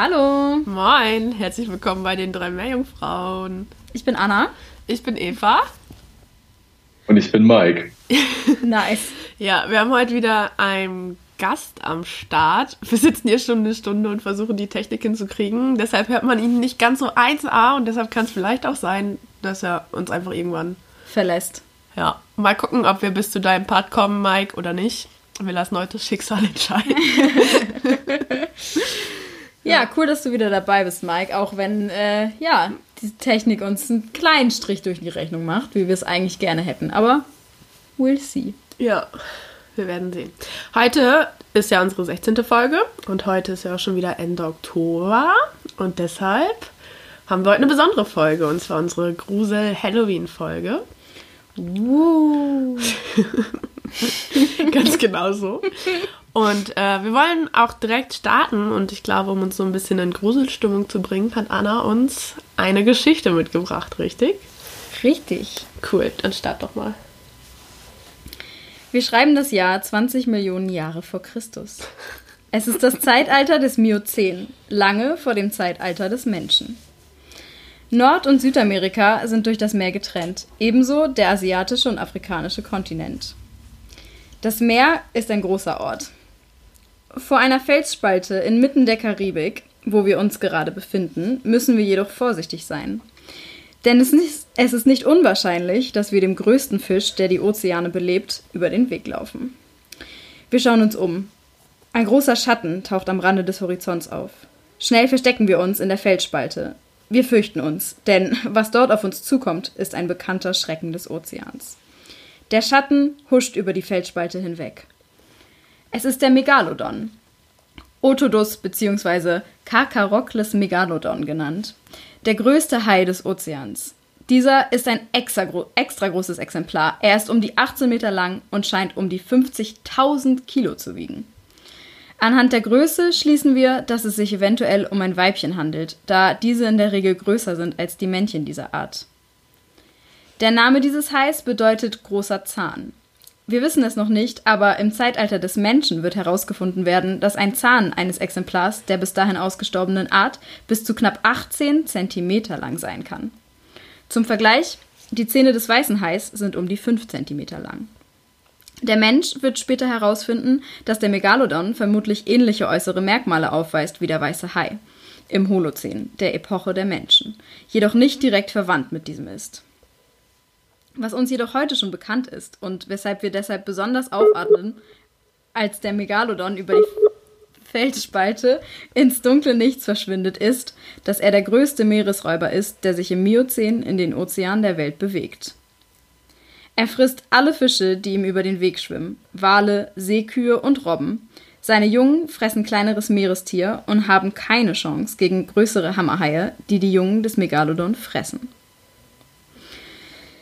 Hallo, Moin, herzlich willkommen bei den drei Meerjungfrauen. ich bin Anna. Ich bin Eva. Und ich bin Mike. Nice. Ja, wir haben heute wieder einen Gast am Start. Wir sitzen hier schon eine Stunde und versuchen die Technik hinzukriegen. Deshalb hört man ihn nicht ganz so 1A und deshalb kann es vielleicht auch sein, dass er uns einfach irgendwann, Verlässt. ja, mal gucken, ob wir bis zu deinem Part kommen, Mike, oder nicht. Wir lassen heute das Schicksal entscheiden. Ja, cool, dass du wieder dabei bist, Mike. Auch wenn, äh, ja, die Technik uns einen kleinen Strich durch die Rechnung macht, wie wir es eigentlich gerne hätten. Aber we'll see. Ja, wir werden sehen. Heute ist ja unsere 16. Folge und heute ist ja auch schon wieder Ende Oktober und deshalb haben wir heute eine besondere Folge und zwar unsere Grusel-Halloween-Folge. Woo. Ganz genau so. Und äh, wir wollen auch direkt starten und ich glaube, um uns so ein bisschen in Gruselstimmung zu bringen, hat Anna uns eine Geschichte mitgebracht, richtig? Richtig. Cool, dann start doch mal. Wir schreiben das Jahr 20 Millionen Jahre vor Christus. Es ist das Zeitalter des Miozän, lange vor dem Zeitalter des Menschen. Nord- und Südamerika sind durch das Meer getrennt, ebenso der asiatische und afrikanische Kontinent. Das Meer ist ein großer Ort. Vor einer Felsspalte inmitten der Karibik, wo wir uns gerade befinden, müssen wir jedoch vorsichtig sein. Denn es ist, es ist nicht unwahrscheinlich, dass wir dem größten Fisch, der die Ozeane belebt, über den Weg laufen. Wir schauen uns um. Ein großer Schatten taucht am Rande des Horizonts auf. Schnell verstecken wir uns in der Felsspalte. Wir fürchten uns, denn was dort auf uns zukommt, ist ein bekannter Schrecken des Ozeans. Der Schatten huscht über die Felsspalte hinweg. Es ist der Megalodon. Otodus bzw. Carcharocles megalodon genannt. Der größte Hai des Ozeans. Dieser ist ein extra, extra großes Exemplar. Er ist um die 18 Meter lang und scheint um die 50.000 Kilo zu wiegen. Anhand der Größe schließen wir, dass es sich eventuell um ein Weibchen handelt, da diese in der Regel größer sind als die Männchen dieser Art. Der Name dieses Hais bedeutet großer Zahn. Wir wissen es noch nicht, aber im Zeitalter des Menschen wird herausgefunden werden, dass ein Zahn eines Exemplars der bis dahin ausgestorbenen Art bis zu knapp 18 Zentimeter lang sein kann. Zum Vergleich, die Zähne des weißen Hais sind um die 5 Zentimeter lang. Der Mensch wird später herausfinden, dass der Megalodon vermutlich ähnliche äußere Merkmale aufweist wie der weiße Hai im Holozän, der Epoche der Menschen, jedoch nicht direkt verwandt mit diesem ist. Was uns jedoch heute schon bekannt ist und weshalb wir deshalb besonders aufatmen, als der Megalodon über die Felsspalte ins dunkle Nichts verschwindet, ist, dass er der größte Meeresräuber ist, der sich im Miozän in den Ozeanen der Welt bewegt. Er frisst alle Fische, die ihm über den Weg schwimmen, Wale, Seekühe und Robben. Seine Jungen fressen kleineres Meerestier und haben keine Chance gegen größere Hammerhaie, die die Jungen des Megalodon fressen.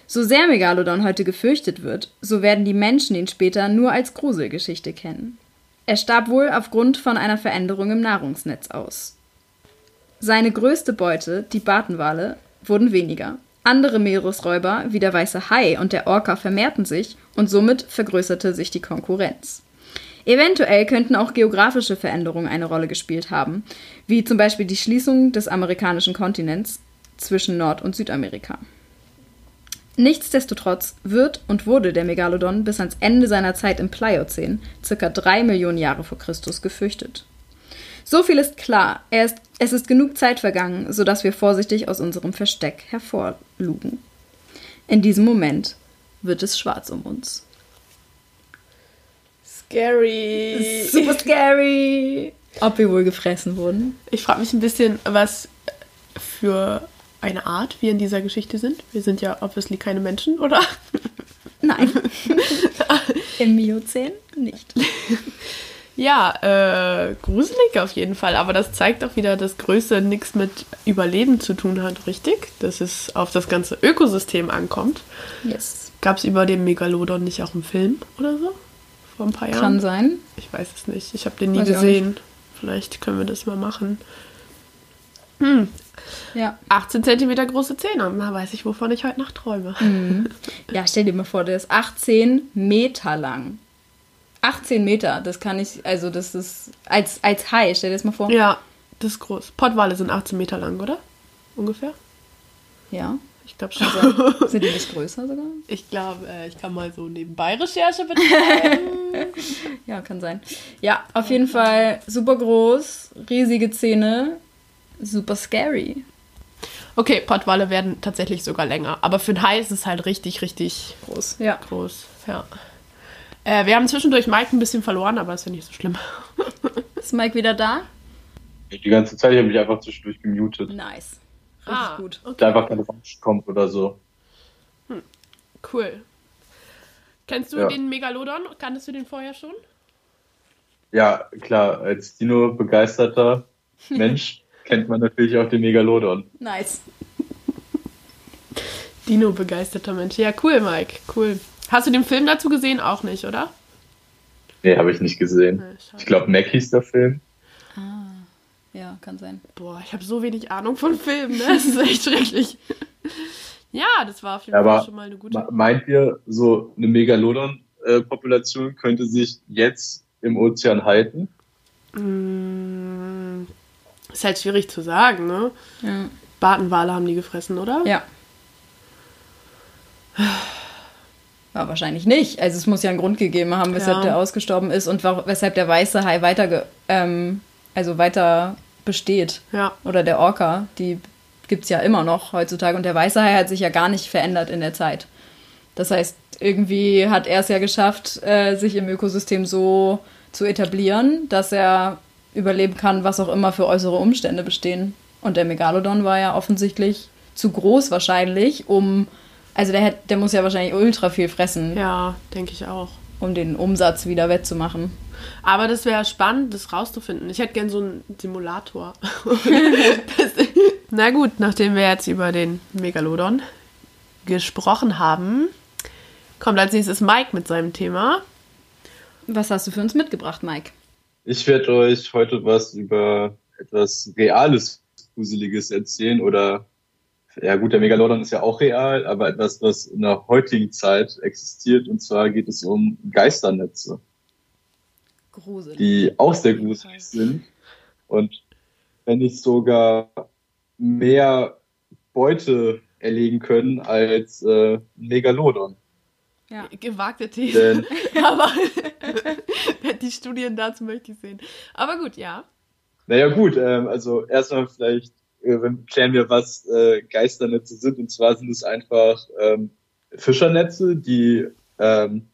So sehr Megalodon heute gefürchtet wird, so werden die Menschen ihn später nur als Gruselgeschichte kennen. Er starb wohl aufgrund von einer Veränderung im Nahrungsnetz aus. Seine größte Beute, die Bartenwale, wurden weniger. Andere Meeresräuber, wie der weiße Hai und der Orca, vermehrten sich und somit vergrößerte sich die Konkurrenz. Eventuell könnten auch geografische Veränderungen eine Rolle gespielt haben, wie zum Beispiel die Schließung des amerikanischen Kontinents zwischen Nord- und Südamerika. Nichtsdestotrotz wird und wurde der Megalodon bis ans Ende seiner Zeit im Pliozän, circa drei Millionen Jahre vor Christus, gefürchtet. So viel ist klar, ist, es ist genug Zeit vergangen, sodass wir vorsichtig aus unserem Versteck hervorlugen. In diesem Moment wird es schwarz um uns. Scary. Super scary. Ob wir wohl gefressen wurden? Ich frage mich ein bisschen, was für eine Art wir in dieser Geschichte sind. Wir sind ja obviously keine Menschen, oder? Nein. Im Miozän nicht. Ja, äh, gruselig auf jeden Fall. Aber das zeigt auch wieder, dass Größe nichts mit Überleben zu tun hat, richtig? Dass es auf das ganze Ökosystem ankommt. Yes. Gab es über den Megalodon nicht auch einen Film oder so? Vor ein paar Jahren? Kann sein. Ich weiß es nicht. Ich habe den nie Weiß gesehen. Vielleicht können wir das mal machen. Hm, Ja. 18 cm große Zähne. Na, weiß ich, wovon ich heute Nacht träume. Ja, stell dir mal vor, der ist 18 Meter lang. 18 Meter, das kann ich, also das ist, als, als Hai, stell dir das mal vor. Ja, das ist groß. Pottwale sind 18 Meter lang, oder? Ungefähr? Ja. Ich glaube schon. Also, sind die nicht größer sogar? Ich glaube, äh, ich kann mal so nebenbei Recherche betreiben. Ja, kann sein. Ja, auf jeden Fall super groß, riesige Zähne, super scary. okay, Pottwale werden tatsächlich sogar länger. Aber für ein Hai ist es halt richtig, richtig Groß. Ja. groß. Ja. Äh, wir haben zwischendurch Mike ein bisschen verloren, aber ist ja nicht so schlimm. Ist Mike wieder da? Die ganze Zeit habe ich mich einfach zwischendurch gemutet. Nice. Richtig Ah, gut. Da einfach keine Wunsch kommt oder so. Cool. Kennst du Ja. den Megalodon? Kanntest du den vorher schon? Ja, klar, als Dino-begeisterter Mensch kennt man natürlich auch den Megalodon. Nice. Dino-begeisterter Mensch. Ja, cool, Mike. Cool. Hast du den Film dazu gesehen? Auch nicht, oder? Nee, habe ich nicht gesehen. Nee. Ich glaube, Mac hieß der Film. Ja, kann sein. Boah, ich habe so wenig Ahnung von Filmen, ne? Das ist echt schrecklich. Ja, das war auf jeden Ja, Fall aber schon mal eine gute. Me- Meint ihr, so eine Megalodon-Population könnte sich jetzt im Ozean halten? Mm, ist halt schwierig zu sagen, ne? Ja. Bartenwale haben die gefressen, oder? Ja. Ja, wahrscheinlich nicht. Also es muss ja einen Grund gegeben haben, weshalb Ja. der ausgestorben ist und weshalb der weiße Hai weiter, ähm, also weiter besteht. Ja. Oder der Orca, die gibt es ja immer noch heutzutage. Und der weiße Hai hat sich ja gar nicht verändert in der Zeit. Das heißt, irgendwie hat er es ja geschafft, äh, sich im Ökosystem so zu etablieren, dass er überleben kann, was auch immer für äußere Umstände bestehen. Und der Megalodon war ja offensichtlich zu groß wahrscheinlich, um. Also der, hätt, der muss ja wahrscheinlich ultra viel fressen, Ja, denke ich auch. um den Umsatz wieder wettzumachen. Aber das wäre spannend, das rauszufinden. Ich hätte gern so einen Simulator. na gut, nachdem wir jetzt über den Megalodon gesprochen haben, kommt als nächstes Mike mit seinem Thema. Was hast du für uns mitgebracht, Mike? Ich werde euch heute was über etwas Reales, Gruseliges erzählen oder ja gut, der Megalodon ist ja auch real, aber etwas, was in der heutigen Zeit existiert und zwar geht es um Geisternetze, Gruselig. die auch sehr gruselig sind und wenn nicht sogar mehr Beute erlegen können als äh, Megalodon. Ja. Gewagte These. Denn Aber die Studien dazu möchte ich sehen. Aber gut, ja. Naja gut, ähm, also erstmal vielleicht äh, klären wir, was äh, Geisternetze sind. Und zwar sind es einfach ähm, Fischernetze, die ähm,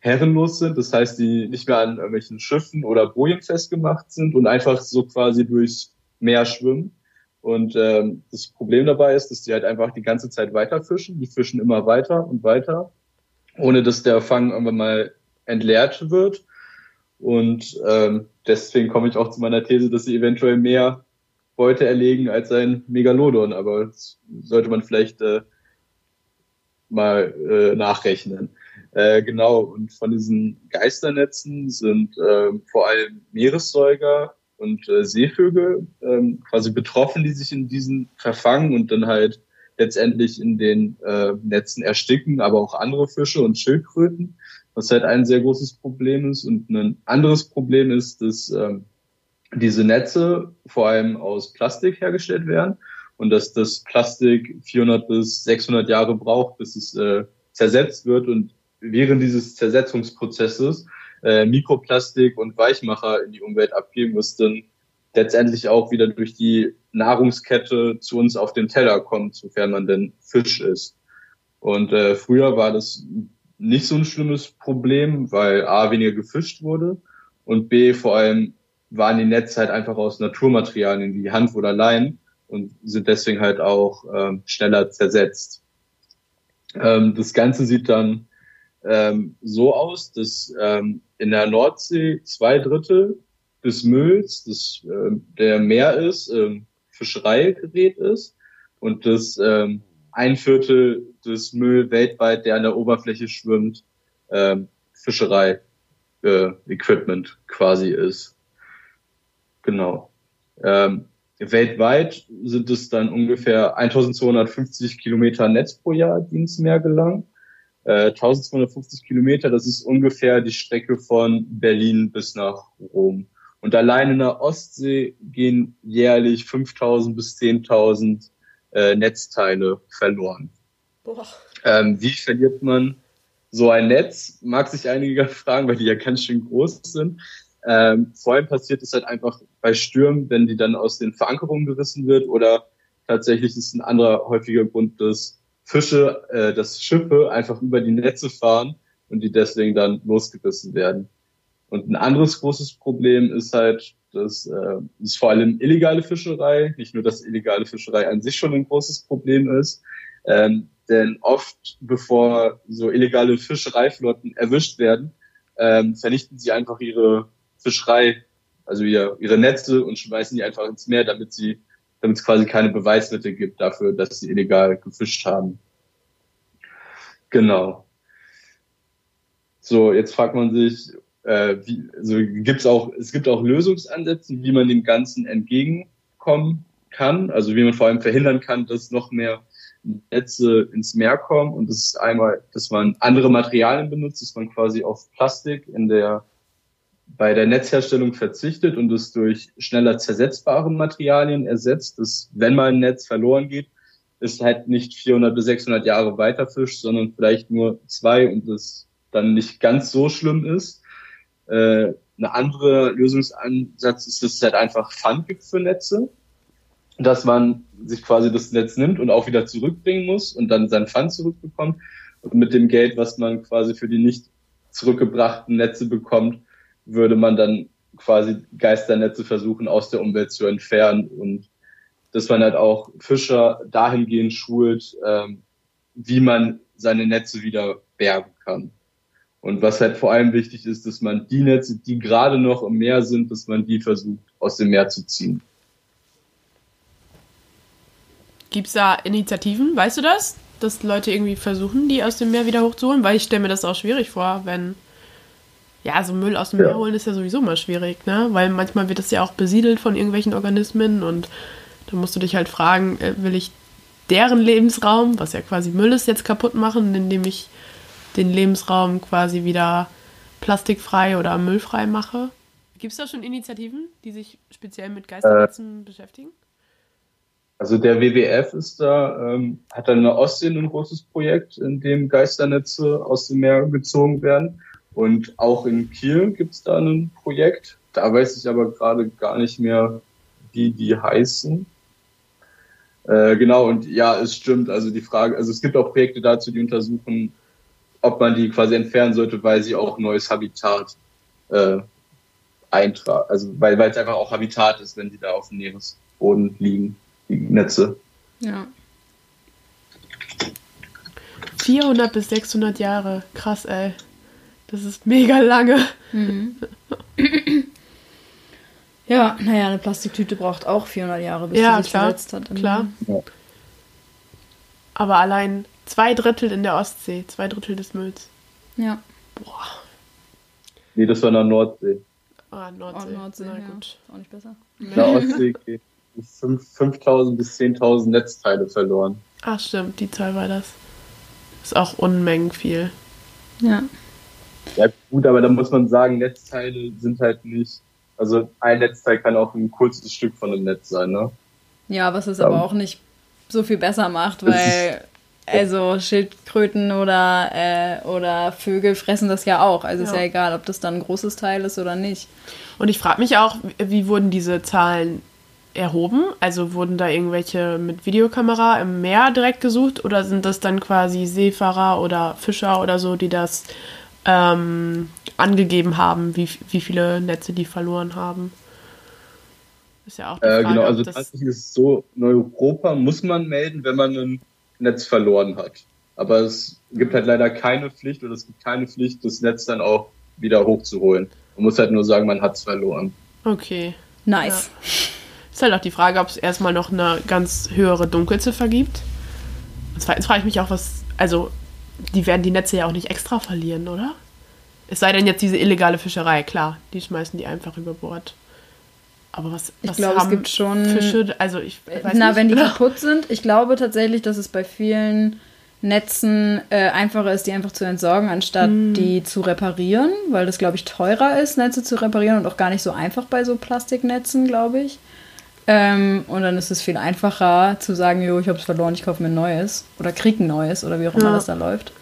herrenlos sind, das heißt, die nicht mehr an irgendwelchen Schiffen oder Bojen festgemacht sind und einfach so quasi durchs Meer schwimmen. Und ähm, das Problem dabei ist, dass die halt einfach die ganze Zeit weiter fischen. Die fischen immer weiter und weiter, ohne dass der Fang irgendwann mal entleert wird. Und ähm, deswegen komme ich auch zu meiner These, dass sie eventuell mehr Beute erlegen als ein Megalodon. Aber das sollte man vielleicht äh, mal äh, nachrechnen. Äh, genau, und von diesen Geisternetzen sind äh, vor allem Meeressäuger und äh, Seevögel ähm, quasi betroffen, die sich in diesen verfangen und dann halt letztendlich in den äh, Netzen ersticken, aber auch andere Fische und Schildkröten, was halt ein sehr großes Problem ist. Und ein anderes Problem ist, dass ähm, diese Netze vor allem aus Plastik hergestellt werden und dass das Plastik 400 bis 600 Jahre braucht, bis es äh, zersetzt wird und während dieses Zersetzungsprozesses äh, Mikroplastik und Weichmacher in die Umwelt abgeben, was dann letztendlich auch wieder durch die Nahrungskette zu uns auf den Teller kommt, sofern man denn Fisch isst. Und äh, früher war das nicht so ein schlimmes Problem, weil A, weniger gefischt wurde und B, vor allem waren die Netze halt einfach aus Naturmaterialien wie Hanf oder Leim und sind deswegen halt auch ähm, schneller zersetzt. Ähm, das Ganze sieht dann ähm, so aus, dass ähm, in der Nordsee zwei Drittel des Mülls, das äh, der Meer ist, ähm, Fischereigerät ist und das ähm, ein Viertel des Müll weltweit, der an der Oberfläche schwimmt, ähm, äh, Equipment quasi ist. Genau. Ähm, weltweit sind es dann ungefähr 1250 Kilometer Netz pro Jahr, die ins Meer gelangen. Äh, 1250 Kilometer, das ist ungefähr die Strecke von Berlin bis nach Rom. Und allein in der Ostsee gehen jährlich 5000 bis 10.000 äh, Netzteile verloren. Ähm, wie verliert man so ein Netz? Mag sich einige fragen, weil die ja ganz schön groß sind. Ähm, vor allem passiert es halt einfach bei Stürmen, wenn die dann aus den Verankerungen gerissen wird oder tatsächlich ist ein anderer häufiger Grund, dass Fische, äh, dass Schiffe einfach über die Netze fahren und die deswegen dann losgerissen werden. Und ein anderes großes Problem ist halt, dass äh, ist vor allem illegale Fischerei, nicht nur, dass illegale Fischerei an sich schon ein großes Problem ist, ähm, denn oft, bevor so illegale Fischereiflotten erwischt werden, ähm, vernichten sie einfach ihre Fischerei, also ihr, ihre Netze und schmeißen die einfach ins Meer, damit sie, damit es quasi keine Beweismittel gibt dafür, dass sie illegal gefischt haben. Genau. So, jetzt fragt man sich, äh, wie, also gibt's auch, es gibt auch Lösungsansätze, wie man dem Ganzen entgegenkommen kann, also wie man vor allem verhindern kann, dass noch mehr Netze ins Meer kommen. Und das ist einmal, dass man andere Materialien benutzt, dass man quasi auf Plastik in der bei der Netzherstellung verzichtet und es durch schneller zersetzbare Materialien ersetzt, dass wenn mal ein Netz verloren geht, es halt nicht 400 bis 600 Jahre weiter fischt, sondern vielleicht nur zwei und es dann nicht ganz so schlimm ist. Äh, eine andere Lösungsansatz ist, dass es halt einfach Pfand gibt für Netze, dass man sich quasi das Netz nimmt und auch wieder zurückbringen muss und dann sein Pfand zurückbekommt. Und mit dem Geld, was man quasi für die nicht zurückgebrachten Netze bekommt, würde man dann quasi Geisternetze versuchen aus der Umwelt zu entfernen. Und dass man halt auch Fischer dahingehend schult, ähm, wie man seine Netze wieder bergen kann. Und was halt vor allem wichtig ist, dass man die Netze, die gerade noch im Meer sind, dass man die versucht aus dem Meer zu ziehen. Gibt es da Initiativen, weißt du das? Dass Leute irgendwie versuchen, die aus dem Meer wieder hochzuholen? Weil ich stelle mir das auch schwierig vor, wenn ja, so Müll aus dem ja. Meer holen ist ja sowieso mal schwierig, ne? Weil manchmal wird das ja auch besiedelt von irgendwelchen Organismen und da musst du dich halt fragen, äh, will ich deren Lebensraum, was ja quasi Müll ist, jetzt kaputt machen, indem ich den Lebensraum quasi wieder plastikfrei oder müllfrei mache? Gibt es da schon Initiativen, die sich speziell mit Geisternetzen äh, beschäftigen? Also der WWF ist da, ähm, hat dann in der Ostsee ein großes Projekt, in dem Geisternetze aus dem Meer gezogen werden. Und auch in Kiel gibt es da ein Projekt. Da weiß ich aber gerade gar nicht mehr, wie die heißen. Äh, genau, und ja, es stimmt. Also die Frage, also es gibt auch Projekte dazu, die untersuchen, ob man die quasi entfernen sollte, weil sie auch neues Habitat äh, eintragen. Also weil weil es einfach auch Habitat ist, wenn die da auf dem Meeresboden liegen, die Netze. Ja. 400 bis 600 Jahre, krass, ey. Das ist mega lange. Mhm. ja, naja, eine Plastiktüte braucht auch 400 Jahre, bis ja, sie sich klar, versetzt hat. Klar. Ja. Aber allein zwei Drittel in der Ostsee, zwei Drittel des Mülls. Ja. Boah. Nee, das war in der Nordsee. Ah, Nordsee. Oh, Nordsee, Na, ja. gut. Auch nicht besser. In der Ostsee geht 5000 bis 10.000 Netzteile verloren. Ach stimmt, die Zahl war das. Ist auch Unmengen viel. Ja. Ja, gut, aber da muss man sagen, Netzteile sind halt nicht, also ein Netzteil kann auch ein kurzes Stück von einem Netz sein, ne? Ja, was es ja. aber auch nicht so viel besser macht, weil also Schildkröten oder, äh, oder Vögel fressen das ja auch. Also ja. ist ja egal, ob das dann ein großes Teil ist oder nicht. Und ich frage mich auch, wie wurden diese Zahlen erhoben? Also wurden da irgendwelche mit Videokamera im Meer direkt gesucht oder sind das dann quasi Seefahrer oder Fischer oder so, die das ähm, angegeben haben, wie, wie viele Netze die verloren haben? Ist ja auch die Frage, äh, Genau, also tatsächlich ist es so, in Europa muss man melden, wenn man ein Netz verloren hat. Aber es gibt halt leider keine Pflicht oder es gibt keine Pflicht, das Netz dann auch wieder hochzuholen. Man muss halt nur sagen, man hat es verloren. Okay. Nice. Ja. Ist halt auch die Frage, ob es erstmal noch eine ganz höhere Dunkelziffer gibt. Und zweitens frage ich mich auch, was, also, die werden die Netze ja auch nicht extra verlieren, oder? Es sei denn jetzt diese illegale Fischerei, klar, die schmeißen die einfach über Bord. Aber was, was ich glaube, es gibt schon Fische, also ich weiß Na, nicht. wenn die kaputt sind, ich glaube tatsächlich, dass es bei vielen Netzen äh, einfacher ist, die einfach zu entsorgen, anstatt mm. die zu reparieren, weil das, glaube ich, teurer ist, Netze zu reparieren und auch gar nicht so einfach bei so Plastiknetzen, glaube ich. Ähm, und dann ist es viel einfacher zu sagen, jo, ich habe es verloren, ich kaufe mir ein neues oder krieg ein neues oder wie auch immer ja. das da läuft,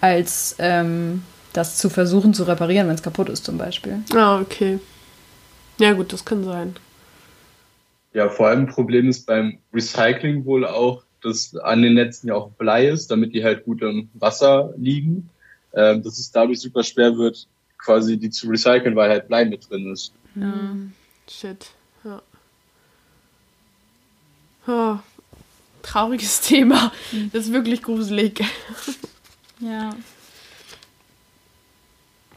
als ähm, das zu versuchen zu reparieren, wenn es kaputt ist zum Beispiel. Ah, okay. Ja gut, das kann sein. Ja, vor allem ein Problem ist beim Recycling wohl auch, dass an den Netzen ja auch Blei ist, damit die halt gut im Wasser liegen. Ähm, dass es dadurch super schwer wird, quasi die zu recyceln, weil halt Blei mit drin ist. Ja. Shit. Ja. Oh, trauriges Thema. Mhm. Das ist wirklich gruselig. Ja.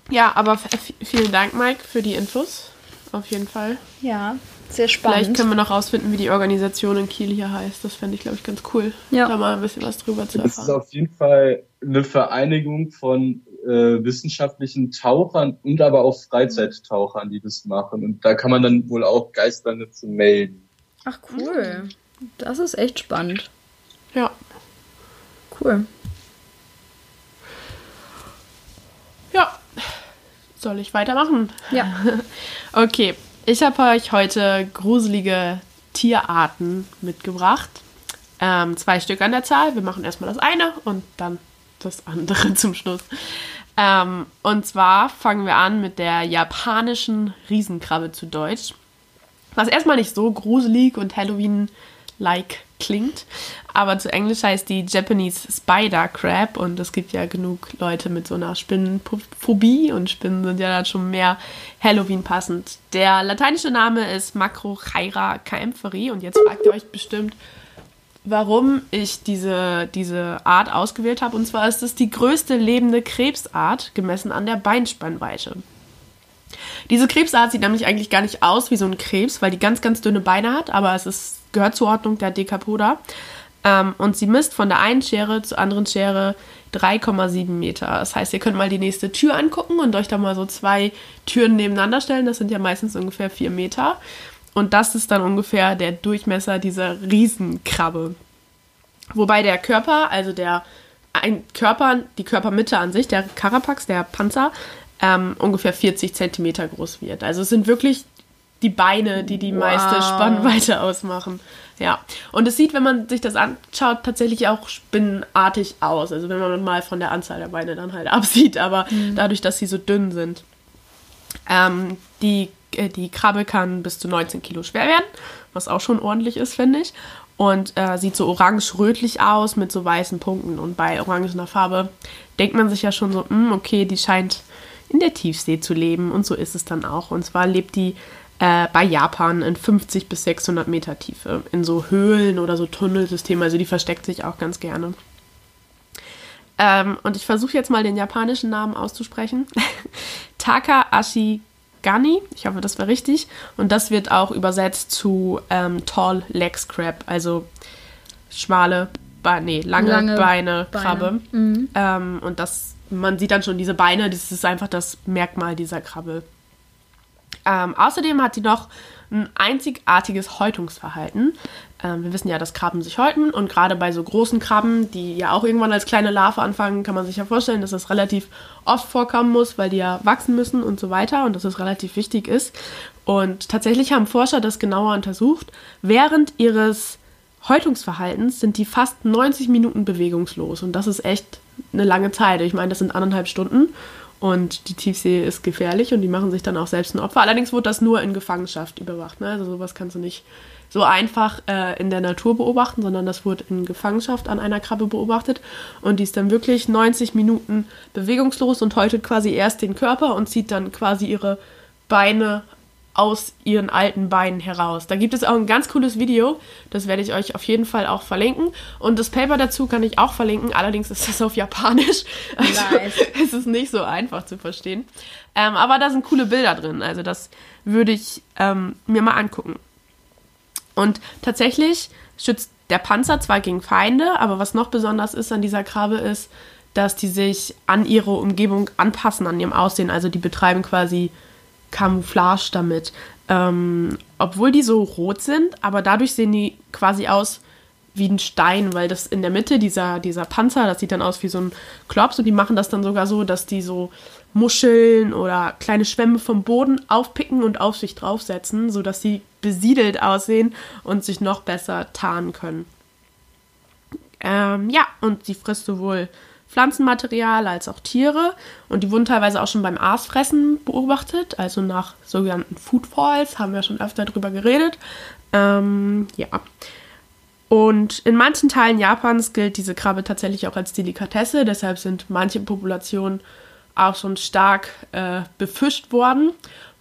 Ja, aber vielen Dank, Mike, für die Infos. Auf jeden Fall. Ja, sehr spannend. Vielleicht können wir noch rausfinden, wie die Organisation in Kiel hier heißt. Das fände ich, glaube ich, ganz cool, ja. da mal ein bisschen was drüber zu erfahren. Das ist auf jeden Fall eine Vereinigung von äh, wissenschaftlichen Tauchern und aber auch Freizeittauchern, die das machen. Und da kann man dann wohl auch Geisternetze melden. Ach cool. Das ist echt spannend. Ja. Cool. Ja. Soll ich weitermachen? Ja. okay. Ich habe euch heute gruselige Tierarten mitgebracht. Ähm, zwei Stück an der Zahl. Wir machen erstmal das eine und dann das andere zum Schluss. Ähm, und zwar fangen wir an mit der japanischen Riesenkrabbe zu Deutsch. Was erstmal nicht so gruselig und Halloween-like klingt. Aber zu Englisch heißt die Japanese Spider Crab und es gibt ja genug Leute mit so einer Spinnenphobie und Spinnen sind ja dann schon mehr Halloween passend. Der lateinische Name ist Macrochaira caempheri und jetzt fragt ihr euch bestimmt, warum ich diese, diese Art ausgewählt habe. Und zwar ist es die größte lebende Krebsart gemessen an der Beinspannweite. Diese Krebsart sieht nämlich eigentlich gar nicht aus wie so ein Krebs, weil die ganz, ganz dünne Beine hat, aber es ist gehört zur Ordnung der Decapoda. Ähm, und sie misst von der einen Schere zur anderen Schere 3,7 Meter. Das heißt, ihr könnt mal die nächste Tür angucken und euch da mal so zwei Türen nebeneinander stellen. Das sind ja meistens ungefähr 4 Meter. Und das ist dann ungefähr der Durchmesser dieser Riesenkrabbe. Wobei der Körper, also der ein Körper, die Körpermitte an sich, der Carapax, der Panzer, ähm, ungefähr 40 Zentimeter groß wird. Also es sind wirklich die Beine, die die wow. meiste Spannweite ausmachen. Ja. Und es sieht, wenn man sich das anschaut, tatsächlich auch spinnenartig aus. Also wenn man mal von der Anzahl der Beine dann halt absieht, aber mhm. dadurch, dass sie so dünn sind. Ähm, die, äh, die Krabbe kann bis zu 19 Kilo schwer werden, was auch schon ordentlich ist, finde ich. Und äh, sieht so orange-rötlich aus mit so weißen Punkten. Und bei orangener Farbe denkt man sich ja schon so, hm, okay, die scheint in der Tiefsee zu leben. Und so ist es dann auch. Und zwar lebt die äh, bei Japan in 50 bis 600 Meter Tiefe, in so Höhlen oder so Tunnelsystemen. Also die versteckt sich auch ganz gerne. Ähm, und ich versuche jetzt mal den japanischen Namen auszusprechen. Taka Ashigani, ich hoffe, das war richtig. Und das wird auch übersetzt zu ähm, Tall Legs Crab, also schmale, Be nee, lange, lange Beine, Beine, Krabbe. Mhm. Ähm, und das, man sieht dann schon diese Beine, das ist einfach das Merkmal dieser Krabbe. Ähm, außerdem hat sie noch ein einzigartiges Häutungsverhalten. Ähm, wir wissen ja, dass Krabben sich häuten und gerade bei so großen Krabben, die ja auch irgendwann als kleine Larve anfangen, kann man sich ja vorstellen, dass das relativ oft vorkommen muss, weil die ja wachsen müssen und so weiter und dass es relativ wichtig ist. Und tatsächlich haben Forscher das genauer untersucht. Während ihres Häutungsverhaltens sind die fast 90 Minuten bewegungslos und das ist echt eine lange Zeit. Ich meine, das sind anderthalb Stunden und die Tiefsee ist gefährlich und die machen sich dann auch selbst ein Opfer. Allerdings wurde das nur in Gefangenschaft überwacht. Ne? Also sowas kannst du nicht so einfach äh, in der Natur beobachten, sondern das wurde in Gefangenschaft an einer Krabbe beobachtet. Und die ist dann wirklich 90 Minuten bewegungslos und häutet quasi erst den Körper und zieht dann quasi ihre Beine aus ihren alten Beinen heraus. Da gibt es auch ein ganz cooles Video, das werde ich euch auf jeden Fall auch verlinken. Und das Paper dazu kann ich auch verlinken, allerdings ist das auf Japanisch. Also Nice. es ist nicht so einfach zu verstehen. Ähm, aber da sind coole Bilder drin, also das würde ich ähm, mir mal angucken. Und tatsächlich schützt der Panzer zwar gegen Feinde, aber was noch besonders ist an dieser Krabbe ist, dass die sich an ihre Umgebung anpassen, an ihrem Aussehen. Also die betreiben quasi Camouflage damit. Ähm, obwohl die so rot sind, aber dadurch sehen die quasi aus wie ein Stein, weil das in der Mitte dieser, dieser Panzer, das sieht dann aus wie so ein Klops und die machen das dann sogar so, dass die so Muscheln oder kleine Schwämme vom Boden aufpicken und auf sich draufsetzen, sodass sie besiedelt aussehen und sich noch besser tarnen können. Ähm, ja, und sie frisst sowohl Pflanzenmaterial als auch Tiere. Und die wurden teilweise auch schon beim Aasfressen beobachtet, also nach sogenannten Foodfalls, haben wir schon öfter drüber geredet. Ähm, ja. Und in manchen Teilen Japans gilt diese Krabbe tatsächlich auch als Delikatesse, deshalb sind manche Populationen auch schon stark äh, befischt worden.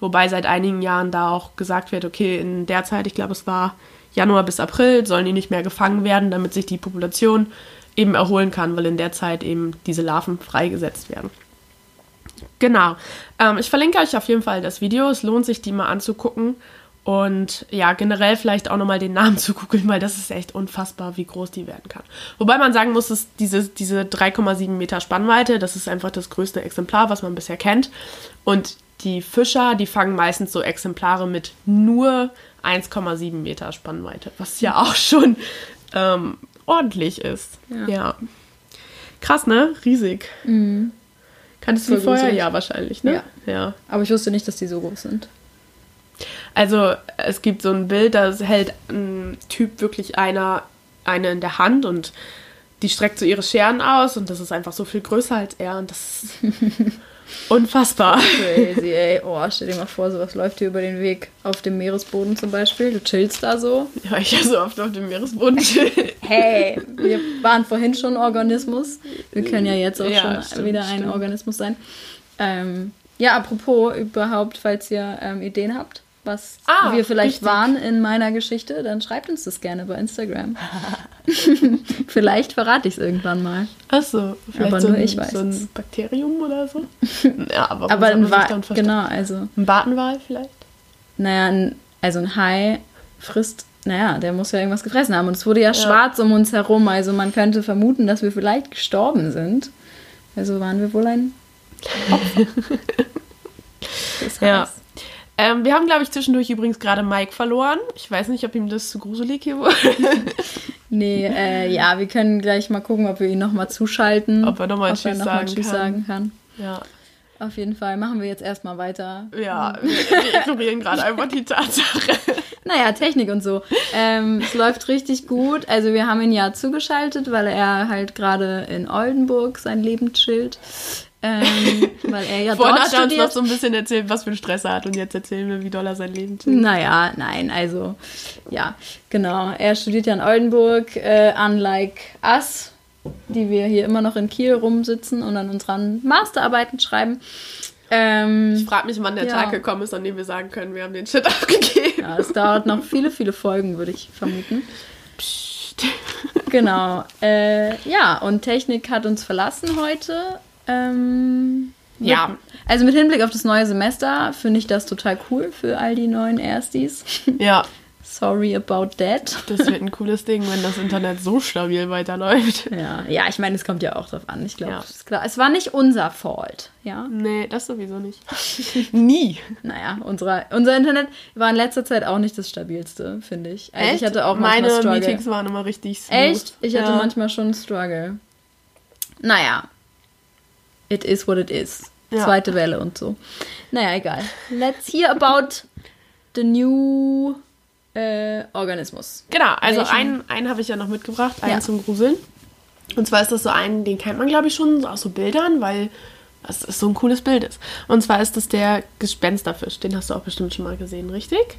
Wobei seit einigen Jahren da auch gesagt wird, okay, in der Zeit, ich glaube, es war Januar bis April, sollen die nicht mehr gefangen werden, damit sich die Population eben erholen kann, weil in der Zeit eben diese Larven freigesetzt werden. Genau. Ähm, ich verlinke euch auf jeden Fall das Video. Es lohnt sich, die mal anzugucken. Und ja, generell vielleicht auch nochmal den Namen zu googeln, weil das ist echt unfassbar, wie groß die werden kann. Wobei man sagen muss, dass diese, diese 3,7 Meter Spannweite, das ist einfach das größte Exemplar, was man bisher kennt. Und die Fischer, die fangen meistens so Exemplare mit nur 1,7 Meter Spannweite, was ja auch schon ähm, ordentlich ist. Ja. Ja. Krass, ne? Riesig. Kanntest du die vorher? Ja, wahrscheinlich, ne? Ja. ja. Aber ich wusste nicht, dass die so groß sind. Also es gibt so ein Bild, da hält ein Typ wirklich einer eine in der Hand und die streckt so ihre Scheren aus und das ist einfach so viel größer als er und das unfassbar. Crazy, ey. Oh, stell dir mal vor, sowas läuft dir über den Weg auf dem Meeresboden zum Beispiel. Du chillst da so. Ja, ich ja so oft auf dem Meeresboden chill. Hey, wir waren vorhin schon Organismus. Wir können ja jetzt auch Ja, schon stimmt, wieder ein stimmt. Organismus sein. Ähm, ja, apropos überhaupt, falls ihr ähm, Ideen habt, was Ah, wir vielleicht richtig. waren in meiner Geschichte, dann schreibt uns das gerne bei Instagram. vielleicht verrate ich es irgendwann mal. Achso, vielleicht Aber so, nur ein, ich weiß so ein. Bakterium oder so. Ja, aber, Aber ein man sich Wa dann versteckt? genau, also, Ein Bartenwal vielleicht? naja, ein, also ein Hai frisst, naja, der muss ja irgendwas gefressen haben. Und es wurde ja, schwarz um uns herum, also man könnte vermuten, dass wir vielleicht gestorben sind. Also waren wir wohl ein Opfer. des Ja. Ähm, wir haben, glaube ich, zwischendurch übrigens gerade Mike verloren. Ich weiß nicht, ob ihm das zu gruselig hier wurde. Nee, äh, ja, wir können gleich mal gucken, ob wir ihn nochmal zuschalten. Ob er noch mal ob er Tschüss noch sagen Tschüss kann. sagen kann. ja. Auf jeden Fall machen wir jetzt erstmal weiter. Ja, wir, wir ignorieren gerade einfach die Tatsache. Naja, Technik und so. Ähm, es läuft richtig gut. Also wir haben ihn ja zugeschaltet, weil er halt gerade in Oldenburg sein Leben chillt. Ähm, weil er ja Vorhin dort hat er uns noch so ein bisschen erzählt, was für einen Stress er hat und jetzt erzählen wir, wie doll er sein Leben chillt. Naja, nein, also ja, genau. Er studiert ja in Oldenburg, äh, unlike us, die wir hier immer noch in Kiel rumsitzen und an unseren Masterarbeiten schreiben. Ähm, Ich frage mich, wann der Ja. Tag gekommen ist, an dem wir sagen können, wir haben den Shit aufgegeben. ja, es dauert noch viele, viele Folgen, würde ich vermuten. Genau. Äh, ja, und Technik hat uns verlassen heute. Ähm, Ja. Also mit Hinblick auf das neue Semester finde ich das total cool für all die neuen Erstis. Ja, Sorry about that. das wird ein cooles Ding, wenn das Internet so stabil weiterläuft. Ja, ja, ich meine, es kommt ja auch drauf an. Ich glaube, Ja. es, ist klar. es war nicht unser Fault. Ja, Nee, das sowieso nicht. Nie. naja, unsere, unser Internet war in letzter Zeit auch nicht das stabilste, finde ich. Also ich hatte auch Meine Struggle. Meetings waren immer richtig smooth. Echt? Ich hatte ja. manchmal schon einen Struggle. Naja. It is what it is. Ja. Zweite Welle und so. Naja, egal. Let's hear about the new äh, Organismus. Genau, also Welchen? einen, einen habe ich ja noch mitgebracht, einen Ja. zum Gruseln. Und zwar ist das so ein, den kennt man glaube ich schon aus so Bildern, weil ist so ein cooles Bild ist. Und zwar ist das der Gespensterfisch. Den hast du auch bestimmt schon mal gesehen, richtig?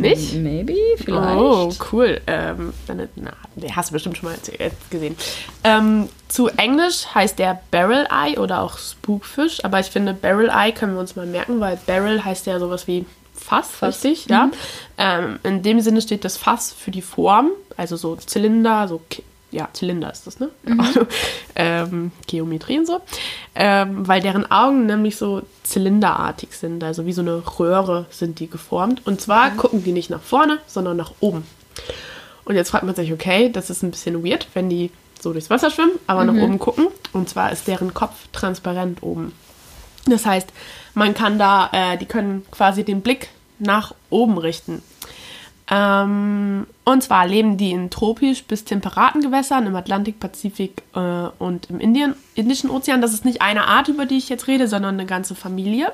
Nicht? Maybe, vielleicht. Oh, cool. Ähm, na, den hast du bestimmt schon mal äh, gesehen. Ähm, zu Englisch heißt der Barrel Eye oder auch Spookfish, aber ich finde Barrel Eye können wir uns mal merken, weil Barrel heißt ja sowas wie Fass, Fass. richtig? Ja. Ähm, in dem Sinne steht das Fass für die Form, also so Zylinder, so ja, Zylinder ist das, ne? Also, ähm, Geometrie und so. Ähm, weil deren Augen nämlich so zylinderartig sind, also wie so eine Röhre sind die geformt. Und zwar gucken die nicht nach vorne, sondern nach oben. Und jetzt fragt man sich, okay, das ist ein bisschen weird, wenn die so durchs Wasser schwimmen, aber nach oben gucken. Und zwar ist deren Kopf transparent oben. Das heißt, man kann da, äh, die können quasi den Blick nach oben richten. Ähm, und zwar leben die in tropisch bis temperaten Gewässern im Atlantik, Pazifik äh, und im Indien, Indischen Ozean. Das ist nicht eine Art, über die ich jetzt rede, sondern eine ganze Familie.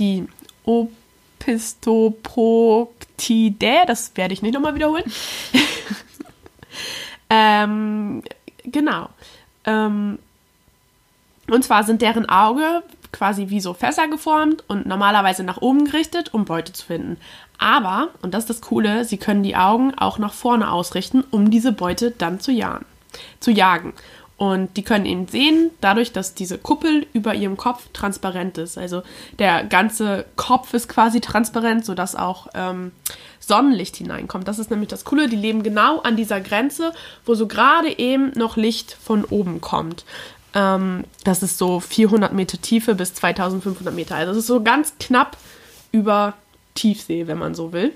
Die Opistoproctidae, das werde ich nicht nochmal wiederholen. ähm, genau. Ähm, und zwar sind deren Auge quasi wie so Fässer geformt und normalerweise nach oben gerichtet, um Beute zu finden. Aber, und das ist das Coole, sie können die Augen auch nach vorne ausrichten, um diese Beute dann zu jagen. Zu jagen. Und die können eben sehen, dadurch, dass diese Kuppel über ihrem Kopf transparent ist. Also der ganze Kopf ist quasi transparent, sodass auch ähm, Sonnenlicht hineinkommt. Das ist nämlich das Coole. Die leben genau an dieser Grenze, wo so gerade eben noch Licht von oben kommt. Ähm, das ist so 400 Meter Tiefe bis 2500 Meter. Also das ist so ganz knapp über Tiefsee, wenn man so will.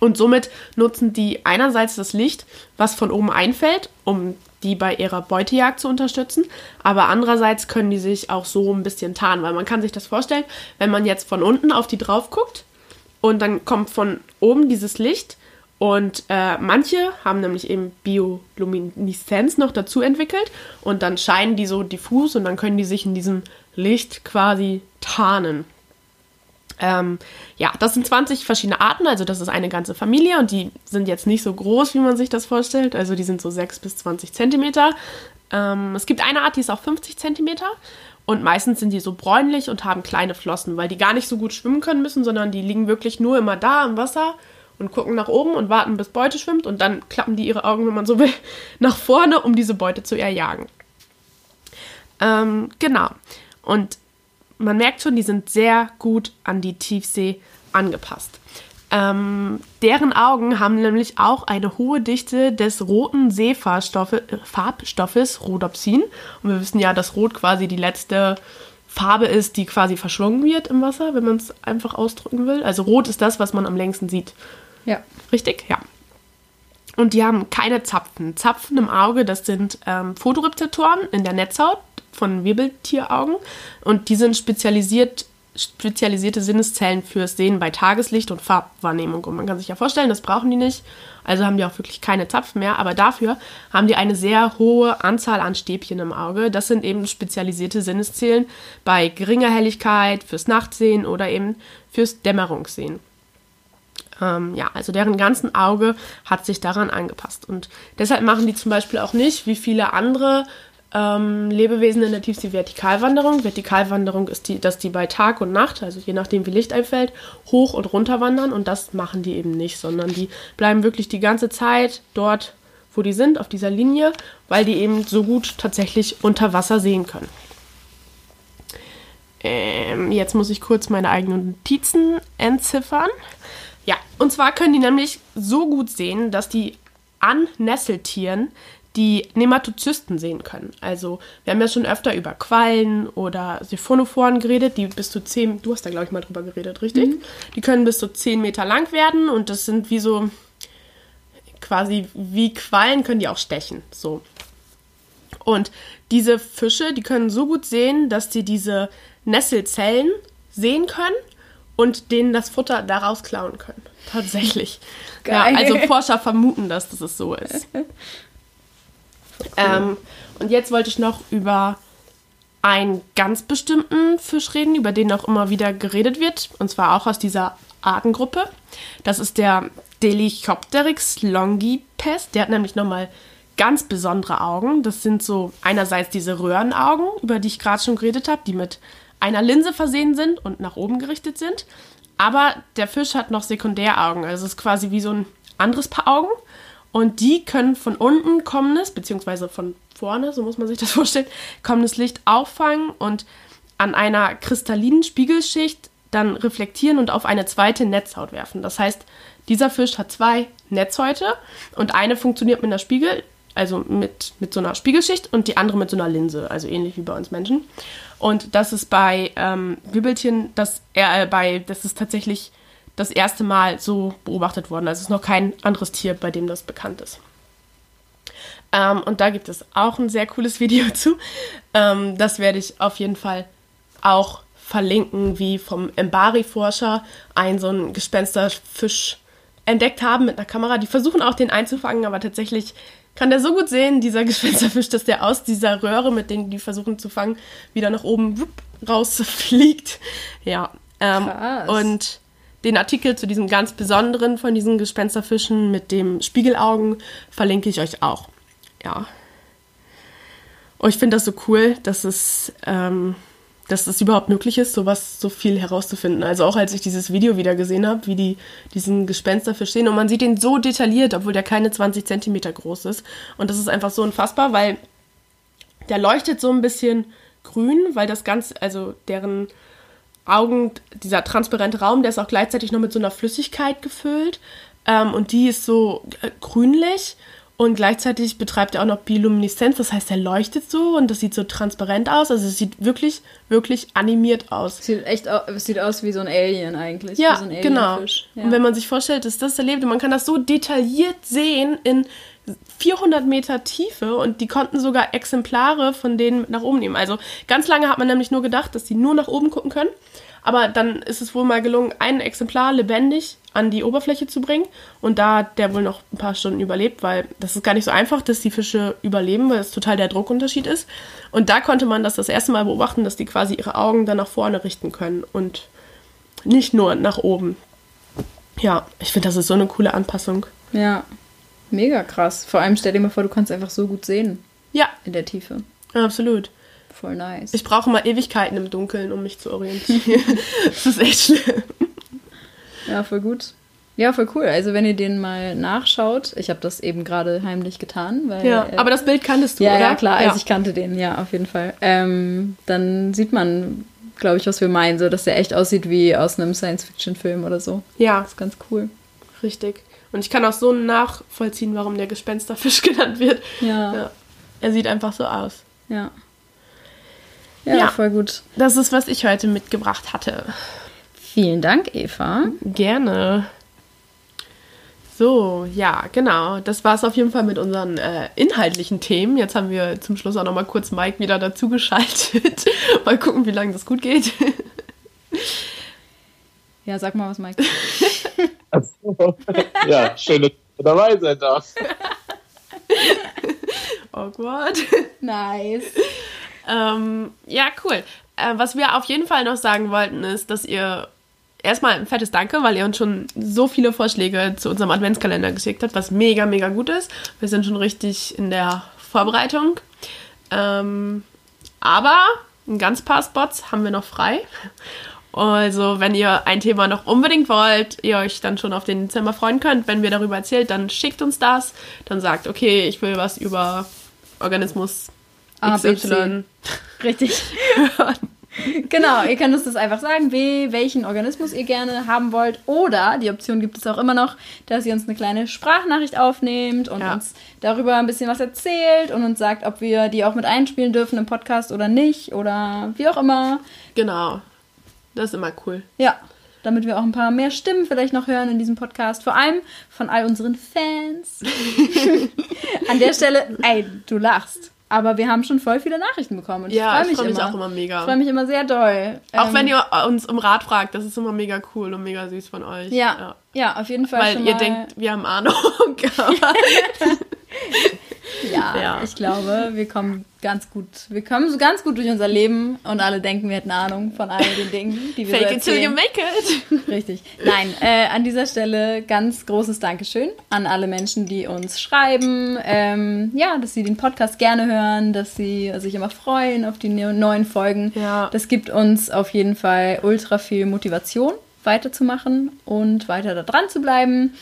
Und somit nutzen die einerseits das Licht, was von oben einfällt, um die bei ihrer Beutejagd zu unterstützen, aber andererseits können die sich auch so ein bisschen tarnen, weil man kann sich das vorstellen, wenn man jetzt von unten auf die drauf guckt und dann kommt von oben dieses Licht und äh, manche haben nämlich eben Biolumineszenz noch dazu entwickelt und dann scheinen die so diffus und dann können die sich in diesem Licht quasi tarnen. Ähm, ja, das sind 20 verschiedene Arten, also das ist eine ganze Familie und die sind jetzt nicht so groß, wie man sich das vorstellt. Also die sind so 6 bis 20 Zentimeter. Ähm, es gibt eine Art, die ist auch 50 Zentimeter und meistens sind die so bräunlich und haben kleine Flossen, weil die gar nicht so gut schwimmen können müssen, sondern die liegen wirklich nur immer da im Wasser und gucken nach oben und warten, bis Beute schwimmt und dann klappen die ihre Augen, wenn man so will, nach vorne, um diese Beute zu erjagen. Ähm, genau. Und man merkt schon, die sind sehr gut an die Tiefsee angepasst. Ähm, deren Augen haben nämlich auch eine hohe Dichte des roten Seefarbstoffes Rhodopsin. Und wir wissen ja, dass Rot quasi die letzte Farbe ist, die quasi verschlungen wird im Wasser, wenn man es einfach ausdrücken will. Also Rot ist das, was man am längsten sieht. Ja. Richtig? Ja. Und die haben keine Zapfen. Zapfen im Auge, das sind ähm, Photorezeptoren in der Netzhaut von Wirbeltieraugen. Und die sind spezialisiert, spezialisierte Sinneszellen fürs Sehen bei Tageslicht und Farbwahrnehmung. Und man kann sich ja vorstellen, das brauchen die nicht. Also haben die auch wirklich keine Zapfen mehr. Aber dafür haben die eine sehr hohe Anzahl an Stäbchen im Auge. Das sind eben spezialisierte Sinneszellen bei geringer Helligkeit, fürs Nachtsehen oder eben fürs Dämmerungssehen. Ähm, ja, also deren ganzen Auge hat sich daran angepasst. Und deshalb machen die zum Beispiel auch nicht, wie viele andere ähm, Lebewesen in der Tiefsee Vertikalwanderung. Vertikalwanderung ist die, dass die bei Tag und Nacht, also je nachdem wie Licht einfällt, hoch und runter wandern. Und das machen die eben nicht, sondern die bleiben wirklich die ganze Zeit dort, wo die sind, auf dieser Linie, weil die eben so gut tatsächlich unter Wasser sehen können. Ähm, jetzt muss ich kurz meine eigenen Notizen entziffern. Ja, und zwar können die nämlich so gut sehen, dass die an Nesseltieren die Nematozysten sehen können. Also, wir haben ja schon öfter über Quallen oder Siphonophoren geredet, die bis zu 10, du hast da glaube ich mal drüber geredet, richtig? Die können bis zu 10 Meter lang werden und das sind wie so, quasi wie Quallen können die auch stechen, so. Und diese Fische, die können so gut sehen, dass sie diese Nesselzellen sehen können und denen das Futter daraus klauen können. Tatsächlich. Geil. Ja, also Forscher vermuten, dass das so ist. Ähm, und jetzt wollte ich noch über einen ganz bestimmten Fisch reden, über den auch immer wieder geredet wird, und zwar auch aus dieser Artengruppe. Das ist der Delichopteryx longipes. Der hat nämlich nochmal ganz besondere Augen. Das sind so einerseits diese Röhrenaugen, über die ich gerade schon geredet habe, die mit einer Linse versehen sind und nach oben gerichtet sind. aber der Fisch hat noch Sekundäraugen, also es ist quasi wie so ein anderes Paar Augen. Und die können von unten kommendes, beziehungsweise von vorne, so muss man sich das vorstellen, kommendes Licht auffangen und an einer kristallinen Spiegelschicht dann reflektieren und auf eine zweite Netzhaut werfen. Das heißt, dieser Fisch hat zwei Netzhäute und eine funktioniert mit einer Spiegel, also mit, mit so einer Spiegelschicht und die andere mit so einer Linse, also ähnlich wie bei uns Menschen. Und das ist bei ähm, Wibbelchen, das, äh, bei, das ist tatsächlich das erste Mal so beobachtet worden. Also es ist noch kein anderes Tier, bei dem das bekannt ist. Ähm, und da gibt es auch ein sehr cooles Video zu. Ähm, das werde ich auf jeden Fall auch verlinken, wie vom Embari-Forscher ein so ein Gespensterfisch entdeckt haben mit einer Kamera. Die versuchen auch den einzufangen, aber tatsächlich kann der so gut sehen, dieser Gespensterfisch, dass der aus dieser Röhre, mit denen die versuchen zu fangen, wieder nach oben wupp, rausfliegt. Ja. Ähm, und den Artikel zu diesem ganz besonderen von diesen Gespensterfischen mit dem Spiegelaugen verlinke ich euch auch. Ja. Und ich finde das so cool, dass es ähm, dass es überhaupt möglich ist, sowas so viel herauszufinden. Also auch als ich dieses Video wieder gesehen habe, wie die diesen Gespensterfisch sehen und man sieht ihn so detailliert, obwohl der keine 20 Zentimeter groß ist. Und das ist einfach so unfassbar, weil der leuchtet so ein bisschen grün, weil das ganz, also deren Augen, dieser transparente Raum, der ist auch gleichzeitig noch mit so einer Flüssigkeit gefüllt. Ähm, und die ist so äh, grünlich. Und gleichzeitig betreibt er auch noch Biolumineszenz, das heißt, er leuchtet so und das sieht so transparent aus. Also es sieht wirklich, wirklich animiert aus. Sieht echt aus, sieht aus wie so ein Alien eigentlich. Ja, so genau. Ja. Und wenn man sich vorstellt, dass das erlebt und man kann das so detailliert sehen in 400 Meter Tiefe und die konnten sogar Exemplare von denen nach oben nehmen. Also ganz lange hat man nämlich nur gedacht, dass die nur nach oben gucken können. Aber dann ist es wohl mal gelungen, ein Exemplar lebendig an die Oberfläche zu bringen. Und da hat der wohl noch ein paar Stunden überlebt, weil das ist gar nicht so einfach, dass die Fische überleben, weil es total der Druckunterschied ist. Und da konnte man das das erste Mal beobachten, dass die quasi ihre Augen dann nach vorne richten können und nicht nur nach oben. Ja, ich finde, das ist so eine coole Anpassung. Ja, mega krass. Vor allem stell dir mal vor, du kannst einfach so gut sehen. Ja. In der Tiefe. Absolut. Voll nice. Ich brauche mal Ewigkeiten im Dunkeln, um mich zu orientieren. das ist echt schlimm. Ja, voll gut. Ja, voll cool. Also wenn ihr den mal nachschaut, ich habe das eben gerade heimlich getan, weil. Ja, äh, aber das Bild kanntest du, ja, oder? Ja, klar, also ich kannte den, ja, auf jeden Fall. Ähm, dann sieht man, glaube ich, was wir meinen, so dass der echt aussieht wie aus einem Science-Fiction-Film oder so. Ja. Das ist ganz cool. Richtig. Und ich kann auch so nachvollziehen, warum der Gespensterfisch genannt wird. Ja. ja. Er sieht einfach so aus. Ja. Ja, ja, voll gut. Das ist, was ich heute mitgebracht hatte. Vielen Dank, Eva. Gerne. So, ja, genau. Das war es auf jeden Fall mit unseren äh, inhaltlichen Themen. Jetzt haben wir zum Schluss auch noch mal kurz Mike wieder dazugeschaltet. mal gucken, wie lange das gut geht. ja, sag mal was, Mike. Also, ja, schön, dass du dabei sein darfst. Awkward. Nice. Ähm, ja, cool. Äh, was wir auf jeden Fall noch sagen wollten, ist, dass ihr erstmal ein fettes Danke, weil ihr uns schon so viele Vorschläge zu unserem Adventskalender geschickt habt, was mega, mega gut ist. Wir sind schon richtig in der Vorbereitung. Ähm, aber ein ganz paar Spots haben wir noch frei. Also, wenn ihr ein Thema noch unbedingt wollt, ihr euch dann schon auf den Dezember freuen könnt, wenn wir darüber erzählt, dann schickt uns das. Dann sagt, okay, ich will was über Organismus XY. Richtig. genau, ihr könnt uns das einfach sagen, wie, welchen Organismus ihr gerne haben wollt. Oder die Option gibt es auch immer noch, dass ihr uns eine kleine Sprachnachricht aufnehmt und ja. uns darüber ein bisschen was erzählt und uns sagt, ob wir die auch mit einspielen dürfen im Podcast oder nicht oder wie auch immer. Genau. Das ist immer cool. Ja. Damit wir auch ein paar mehr Stimmen vielleicht noch hören in diesem Podcast. Vor allem von all unseren Fans. An der Stelle, ey, du lachst. Aber wir haben schon voll viele Nachrichten bekommen. Und ja, ich freue mich, freu mich immer. auch immer mega. Ich freue mich immer sehr doll. Auch ähm, wenn ihr uns um Rat fragt, das ist immer mega cool und mega süß von euch. Ja, ja, ja auf jeden Fall. Weil ihr denkt, wir haben Ahnung. ja, ja, ich glaube, wir kommen ganz gut. Wir kommen so ganz gut durch unser Leben und alle denken, wir hätten Ahnung von all den Dingen, die wir Fake so it till you make it. Richtig. Nein, äh, an dieser Stelle ganz großes Dankeschön an alle Menschen, die uns schreiben. Ähm, ja, dass sie den Podcast gerne hören, dass sie sich immer freuen auf die neuen Folgen. Ja. Das gibt uns auf jeden Fall ultra viel Motivation weiterzumachen und weiter da dran zu bleiben.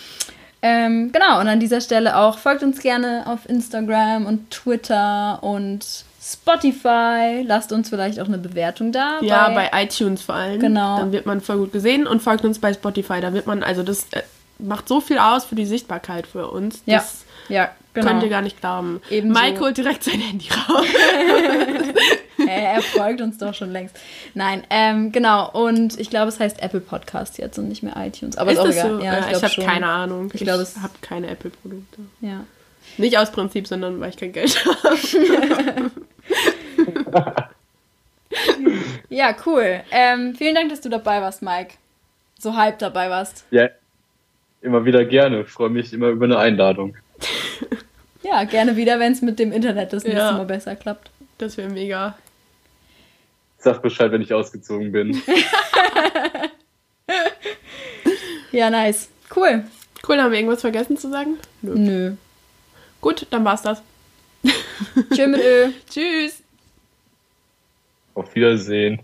Ähm, genau, und an dieser Stelle auch folgt uns gerne auf Instagram und Twitter und Spotify. Lasst uns vielleicht auch eine Bewertung da. Ja, bei, iTunes vor allem. Genau. Dann wird man voll gut gesehen und folgt uns bei Spotify. Da wird man, also das äh, macht so viel aus für die Sichtbarkeit für uns. Ja, Das ja, genau. könnt ihr gar nicht glauben. Ebenso. Mike holt direkt sein Handy raus. Äh, er folgt uns doch schon längst. Nein, ähm, genau. Und ich glaube, es heißt Apple Podcast jetzt und nicht mehr iTunes. Aber ist, auch das egal. so? Ja, Ja, ich, ich habe keine Ahnung. Ich glaube, es- habe keine Apple-Produkte. Ja. Nicht aus Prinzip, sondern weil ich kein Geld habe. ja, cool. Ähm, vielen Dank, dass du dabei warst, Mike. So halb dabei warst. Ja, immer wieder gerne. Freue mich immer über eine Einladung. Ja, gerne wieder, wenn es mit dem Internet das nächste Ja. Mal besser klappt. Das wäre mega. Sag Bescheid, wenn ich ausgezogen bin. Ja, nice. Cool. Cool, haben wir irgendwas vergessen zu sagen? Nö. Nö. Gut, dann war's das. Tschö mit Ö. Tschüss. Auf Wiedersehen.